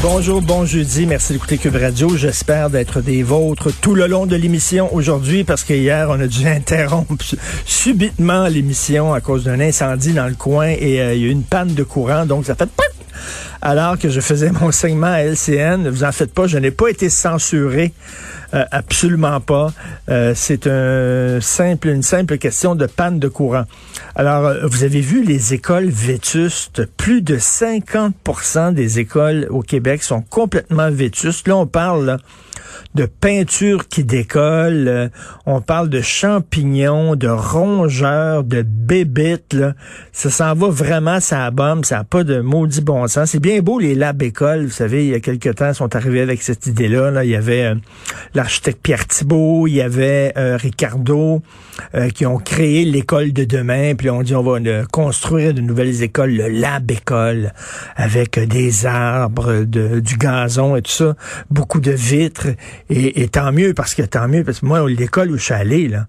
Bonjour, bon jeudi. Merci d'écouter Cube Radio. J'espère d'être des vôtres tout le long de l'émission aujourd'hui parce que hier, on a dû interrompre subitement l'émission à cause d'un incendie dans le coin et euh, il y a eu une panne de courant. Donc, ça fait alors que je faisais mon segment à LCN. Ne vous en faites pas, je n'ai pas été censuré. Euh, absolument pas. Euh, c'est une simple question de panne de courant. Alors, euh, vous avez vu les écoles vétustes. Plus de 50% des écoles au Québec sont complètement vétustes. Là, on parle de peinture qui décolle, euh, on parle de champignons, de rongeurs, de bébites. Là. Ça s'en va vraiment, ça bombe, ça n'a pas de maudit bon sens. C'est bien beau les labs écoles, vous savez, il y a quelques temps, ils sont arrivés avec cette idée-là. Là. Il y avait euh, l'architecte Pierre Thibault, il y avait euh, Ricardo, qui ont créé l'école de demain, puis on dit on va construire de nouvelles écoles, le lab école, avec des arbres, de, du gazon et tout ça, beaucoup de vitres. Et, tant mieux, parce que tant mieux, parce que moi, l'école où je suis allé, là,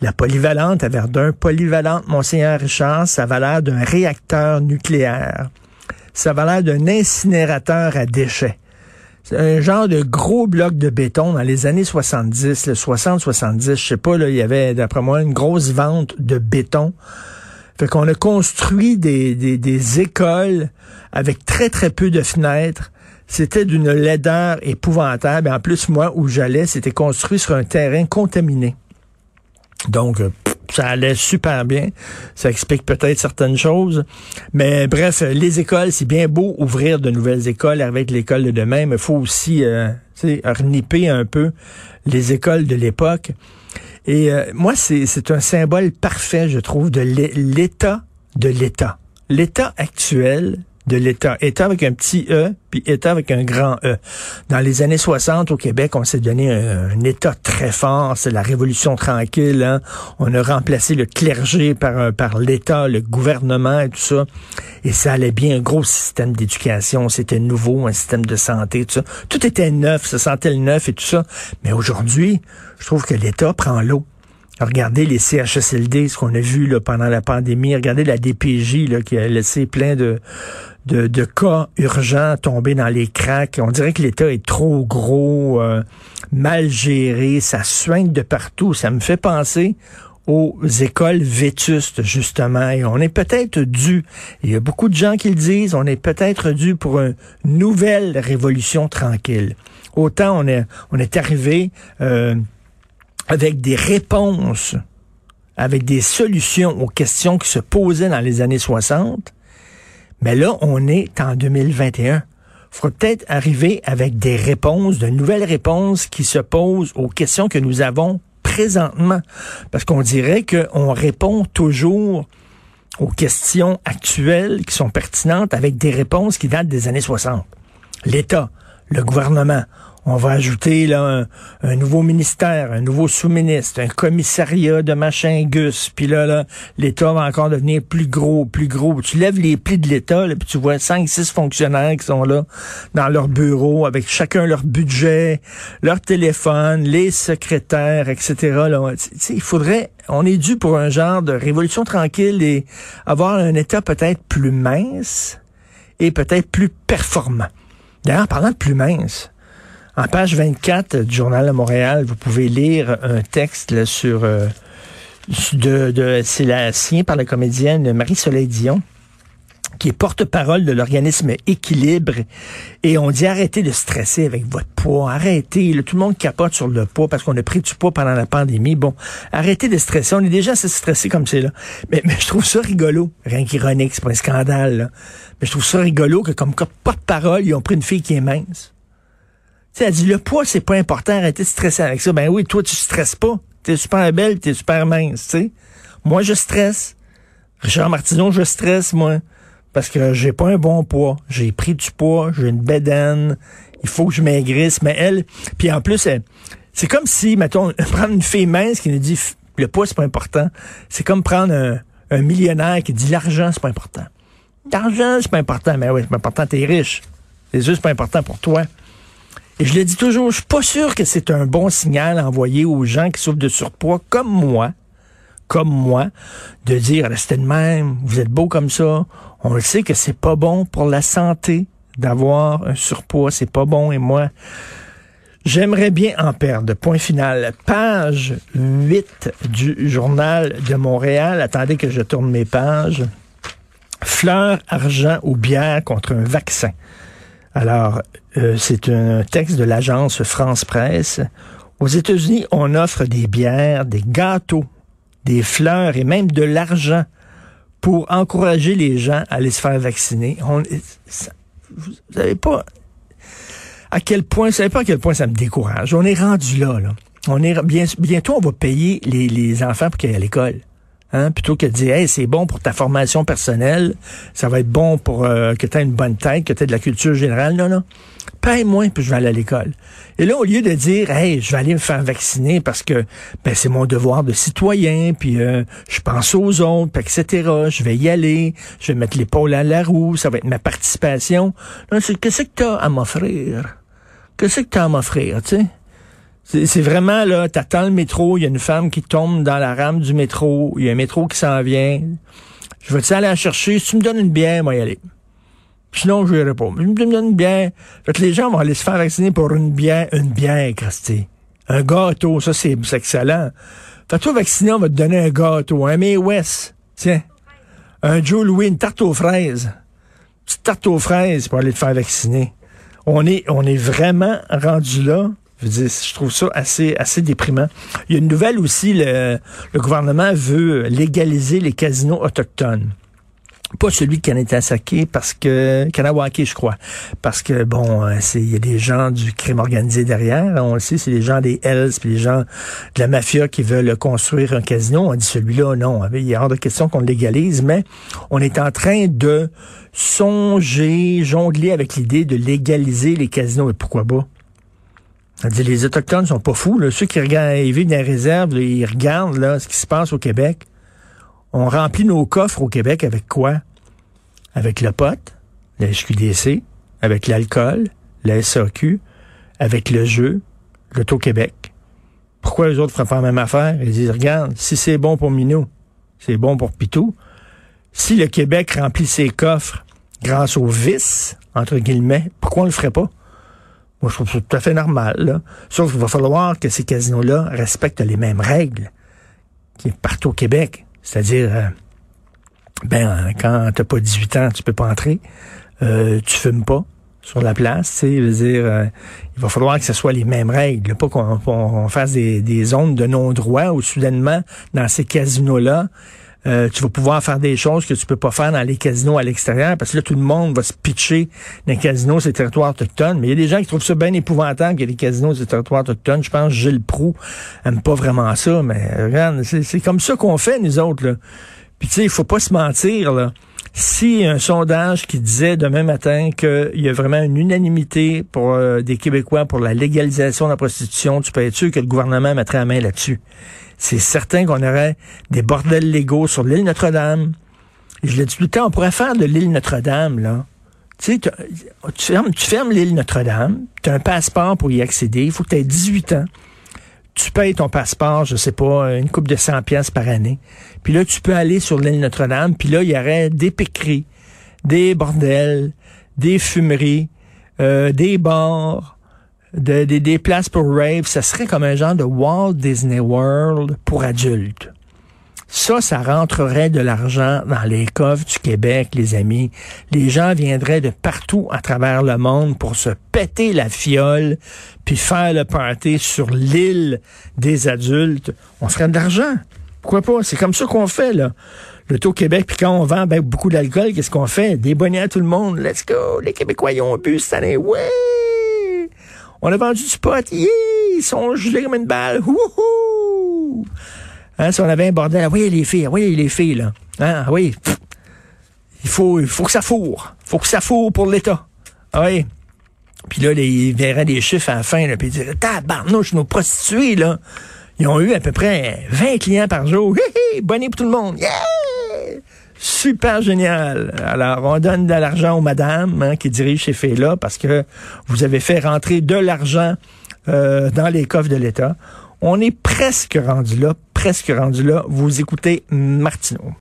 la polyvalente à Verdun, polyvalente Monseigneur Richard, ça va l'air d'un réacteur nucléaire. Ça va l'air d'un incinérateur à déchets. C'est un genre de gros bloc de béton dans les années 70, 60-70, je sais pas, là, il y avait, d'après moi, une grosse vente de béton. Fait qu'on a construit des écoles avec très, très peu de fenêtres, c'était d'une laideur épouvantable. En plus, moi, où j'allais, c'était construit sur un terrain contaminé. Donc, euh, ça allait super bien. Ça explique peut-être certaines choses. Mais bref, les écoles, c'est bien beau ouvrir de nouvelles écoles avec l'école de demain, mais il faut aussi euh, reniper un peu les écoles de l'époque. Et euh, moi, c'est un symbole parfait, je trouve, de l'état de l'État. L'État actuel, de l'État. État avec un petit E, puis État avec un grand E. Dans les années 60, au Québec, on s'est donné un, État très fort. C'est la Révolution tranquille. Hein. On a remplacé le clergé par, par l'État, le gouvernement et tout ça. Et ça allait bien. Un gros système d'éducation. C'était nouveau, un système de santé, tout ça. Tout était neuf, ça sentait le neuf et tout ça. Mais aujourd'hui, je trouve que l'État prend l'eau. Regardez les CHSLD, ce qu'on a vu là, pendant la pandémie. Regardez la DPJ là, qui a laissé plein de, de, de, cas urgents tomber dans les cracks. On dirait que l'État est trop gros, euh, mal géré, ça soigne de partout. Ça me fait penser aux écoles vétustes, justement. Et on est peut-être dû, il y a beaucoup de gens qui le disent, on est peut-être dû pour une nouvelle révolution tranquille. Autant on est, on est arrivé... Euh, avec des réponses, avec des solutions aux questions qui se posaient dans les années 60. Mais là, on est en 2021. Il faut peut-être arriver avec des réponses, de nouvelles réponses qui se posent aux questions que nous avons présentement. Parce qu'on dirait qu'on répond toujours aux questions actuelles qui sont pertinentes avec des réponses qui datent des années 60. L'État, le gouvernement, on va ajouter là un, nouveau ministère, un nouveau sous-ministre, un commissariat de machin gus. Puis là, là l'État va encore devenir plus gros, plus gros. Tu lèves les plis de l'État, puis tu vois cinq, six fonctionnaires qui sont là dans leur bureau avec chacun leur budget, leur téléphone, les secrétaires, etc. Là, il faudrait, on est dû pour un genre de révolution tranquille et avoir un État peut-être plus mince et peut-être plus performant. D'ailleurs, parlant de plus mince, en page 24 du Journal de Montréal, vous pouvez lire un texte sur... Euh, de, de c'est signé par la comédienne Marie-Soleil Dion qui est porte-parole de l'organisme Équilibre. Et on dit arrêtez de stresser avec votre poids. Arrêtez. tout le monde capote sur le poids parce qu'on a pris du poids pendant la pandémie. Bon, arrêtez de stresser. On est déjà assez stressé comme c'est là. Mais, mais je trouve ça rigolo. Rien qu'ironique, c'est pas un scandale. Mais je trouve ça rigolo que comme porte-parole, ils ont pris une fille qui est mince sais, elle dit, le poids, c'est pas important, arrêtez de stresser avec ça. Ben oui, toi, tu stresses pas. T'es super belle, t'es super mince, tu sais. Moi, je stresse. Richard Martineau, je stresse, moi. Parce que j'ai pas un bon poids. J'ai pris du poids, j'ai une bédaine. Il faut que je maigrisse. Mais elle, puis en plus, c'est comme si, mettons, prendre une fille mince qui nous dit, Le poids, c'est pas important. C'est comme prendre un, millionnaire qui dit l'argent, c'est pas important. L'argent, c'est pas important. Mais oui, c'est pas important, t'es riche. C'est juste pas important pour toi. Et je le dis toujours, je suis pas sûr que c'est un bon signal envoyé aux gens qui souffrent de surpoids comme moi, comme moi, de dire restez de même, vous êtes beau comme ça. On le sait que c'est pas bon pour la santé d'avoir un surpoids, c'est pas bon. Et moi, J'aimerais bien en perdre. Point final. Page 8 du journal de Montréal. Attendez que je tourne mes pages. Fleurs, argent ou bière contre un vaccin. Alors, euh, c'est un texte de l'agence France Presse. Aux États-Unis, on offre des bières, des gâteaux, des fleurs et même de l'argent pour encourager les gens à aller se faire vacciner. Vous n'avez pas à quel point, vous savez pas à quel point ça me décourage. On est rendu là, là. On est bien, bientôt, on va payer les, les enfants pour qu'ils aillent à l'école. Hein, plutôt que de dire hey, c'est bon pour ta formation personnelle, ça va être bon pour euh, que tu aies une bonne tête, que tu aies de la culture générale. Non, non. Paye-moi, puis je vais aller à l'école. Et là, au lieu de dire Hey, je vais aller me faire vacciner parce que ben, c'est mon devoir de citoyen, puis euh, je pense aux autres, etc. Je vais y aller, je vais mettre l'épaule à la roue, ça va être ma participation. Qu'est-ce que tu as à m'offrir? Qu'est-ce que tu as à m'offrir, tu sais? C'est vraiment, là, t'attends le métro, il y a une femme qui tombe dans la rame du métro, il y a un métro qui s'en vient. Je vais-tu aller la chercher? Si tu me donnes une bière, moi y aller. Sinon, je vais pas. Je me donne une bière. Fait que les gens vont aller se faire vacciner pour une bière, une bière, Christy. Un gâteau, ça, c'est excellent. Fait toi, vacciner, on va te donner un gâteau, un May West. Tiens. Un Joe Louis, une tarte aux fraises. Une tarte aux fraises pour aller te faire vacciner. On est, on est vraiment rendu là. Je, trouve ça assez, assez déprimant. Il y a une nouvelle aussi, le, gouvernement veut légaliser les casinos autochtones. Pas celui de Kanetasake parce que Kanawake je crois. Parce que bon euh, c'est il y a des gens du crime organisé derrière. On le sait c'est les gens des Hells puis les gens de la mafia qui veulent construire un casino. On dit celui-là non. Il y a hors de question qu'on légalise mais on est en train de songer jongler avec l'idée de légaliser les casinos. Et pourquoi pas? Les Autochtones sont pas fous. Là. Ceux qui regardent, ils vivent dans les réserves, ils regardent là, ce qui se passe au Québec. On remplit nos coffres au Québec avec quoi? Avec le pot, la SQDC, avec l'alcool, la SAQ, avec le jeu, l'Auto-Québec. Pourquoi les autres feraient pas la même affaire? Ils disent, regarde, si c'est bon pour Minou, c'est bon pour Pitou. Si le Québec remplit ses coffres grâce au vice, entre guillemets, pourquoi on le ferait pas? Moi, je trouve ça tout à fait normal. Là. Sauf qu'il va falloir que ces casinos-là respectent les mêmes règles qui partout au Québec. C'est-à-dire, euh, ben, quand t'as pas 18 ans, tu peux pas entrer. Euh, tu fumes pas sur la place, tu dire, euh, il va falloir que ce soit les mêmes règles, pas qu'on fasse des, des, zones de non-droit où soudainement, dans ces casinos-là, euh, tu vas pouvoir faire des choses que tu peux pas faire dans les casinos à l'extérieur, parce que là, tout le monde va se pitcher dans les casinos, ces territoires autochtones. Mais il y a des gens qui trouvent ça bien épouvantable qu'il y ait des casinos, ces territoires autochtones. Je pense que Gilles Proux aime pas vraiment ça, mais regarde, c'est comme ça qu'on fait, nous autres. Là. Puis tu sais, il faut pas se mentir, là. Si un sondage qui disait demain matin qu'il y a vraiment une unanimité pour euh, des Québécois pour la légalisation de la prostitution, tu peux être sûr que le gouvernement mettrait la main là-dessus c'est certain qu'on aurait des bordels légaux sur l'île Notre-Dame. Je l'ai dit tout le temps, on pourrait faire de l'île Notre-Dame, là. Tu sais, tu fermes, tu fermes l'île Notre-Dame, tu as un passeport pour y accéder, il faut que tu aies 18 ans. Tu payes ton passeport, je sais pas, une coupe de 100 pièces par année. Puis là, tu peux aller sur l'île Notre-Dame, puis là, il y aurait des piqueries, des bordels, des fumeries, euh, des bars, de, des places pour rave, ça serait comme un genre de Walt Disney World pour adultes. Ça, ça rentrerait de l'argent dans les coffres du Québec, les amis. Les gens viendraient de partout à travers le monde pour se péter la fiole, puis faire le party sur l'île des adultes. On ferait de l'argent. Pourquoi pas? C'est comme ça qu'on fait, là. Le taux Québec, puis quand on vend ben, beaucoup d'alcool, qu'est-ce qu'on fait? Des bonnets à tout le monde. Let's go! Les Québécois, ont bu cette année. Ouais! On a vendu du pot. Yeah! Ils sont gelés comme une balle. Wouhou! Hein, si on avait un bordel, oui, les filles, oui, les filles, là. Hein, oui. Il faut, il faut que ça fourre. Il faut que ça fourre pour l'État. Ah oui. Puis là, il verrait des chiffres à la fin, là, puis il dirait, tabarnouche, nos prostituées, là. Ils ont eu à peu près 20 clients par jour. Hi, hi, pour tout le monde. Yeah! Super génial. Alors, on donne de l'argent aux madames hein, qui dirigent ces filles-là parce que vous avez fait rentrer de l'argent euh, dans les coffres de l'État. On est presque rendu là, presque rendu là. Vous écoutez Martineau.